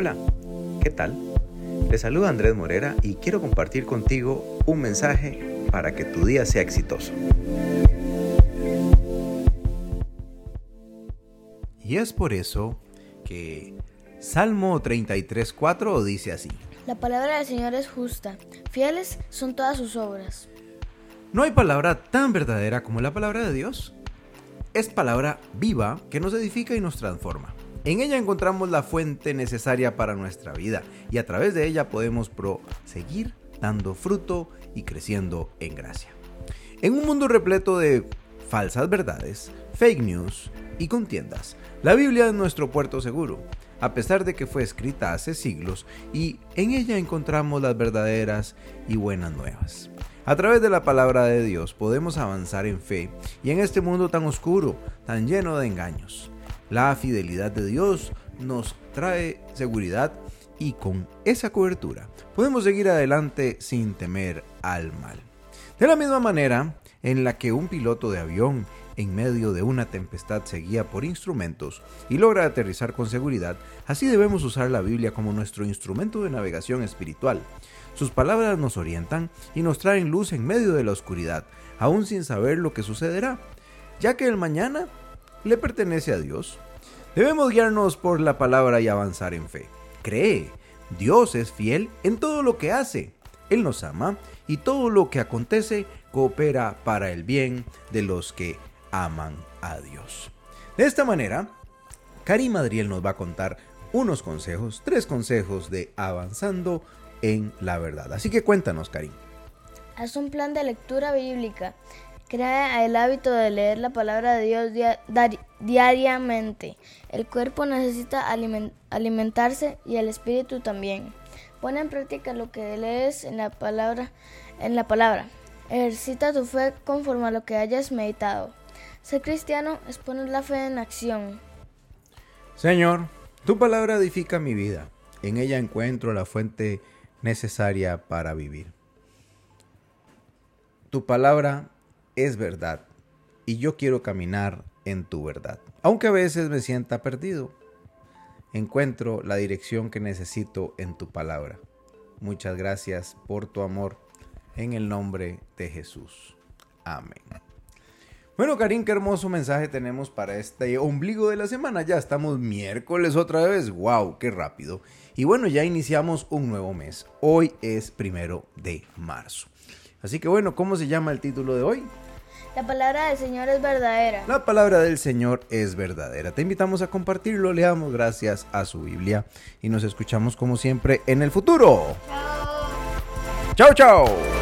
Hola, ¿qué tal? Te saluda Andrés Morera y quiero compartir contigo un mensaje para que tu día sea exitoso. Y es por eso que Salmo 33.4 dice así. La palabra del Señor es justa, fieles son todas sus obras. No hay palabra tan verdadera como la palabra de Dios. Es palabra viva que nos edifica y nos transforma. En ella encontramos la fuente necesaria para nuestra vida y a través de ella podemos proseguir dando fruto y creciendo en gracia. En un mundo repleto de falsas verdades, fake news y contiendas, la Biblia es nuestro puerto seguro, a pesar de que fue escrita hace siglos y en ella encontramos las verdaderas y buenas nuevas. A través de la palabra de Dios podemos avanzar en fe y en este mundo tan oscuro, tan lleno de engaños. La fidelidad de Dios nos trae seguridad y con esa cobertura podemos seguir adelante sin temer al mal. De la misma manera en la que un piloto de avión en medio de una tempestad se guía por instrumentos y logra aterrizar con seguridad, así debemos usar la Biblia como nuestro instrumento de navegación espiritual. Sus palabras nos orientan y nos traen luz en medio de la oscuridad, aún sin saber lo que sucederá, ya que el mañana le pertenece a Dios. Debemos guiarnos por la palabra y avanzar en fe. Cree, Dios es fiel en todo lo que hace. Él nos ama y todo lo que acontece coopera para el bien de los que aman a Dios. De esta manera, Karim Madriel nos va a contar unos consejos, tres consejos de avanzando en la verdad. Así que cuéntanos, Karim. Haz un plan de lectura bíblica. Crea el hábito de leer la palabra de Dios diariamente. El cuerpo necesita alimentarse y el espíritu también. Pon en práctica lo que lees en la palabra. En la palabra. Ejercita tu fe conforme a lo que hayas meditado. Ser cristiano es poner la fe en acción. Señor, tu palabra edifica mi vida. En ella encuentro la fuente necesaria para vivir. Tu palabra es verdad y yo quiero caminar en tu verdad. Aunque a veces me sienta perdido, encuentro la dirección que necesito en tu palabra. Muchas gracias por tu amor en el nombre de Jesús. Amén. Bueno, Karim, qué hermoso mensaje tenemos para este ombligo de la semana. Ya estamos miércoles otra vez. ¡Wow! ¡Qué rápido! Y bueno, ya iniciamos un nuevo mes. Hoy es primero de marzo. Así que bueno, ¿cómo se llama el título de hoy? La palabra del Señor es verdadera. La palabra del Señor es verdadera. Te invitamos a compartirlo, leamos gracias a su Biblia y nos escuchamos como siempre en el futuro. Chao. Chao, chao.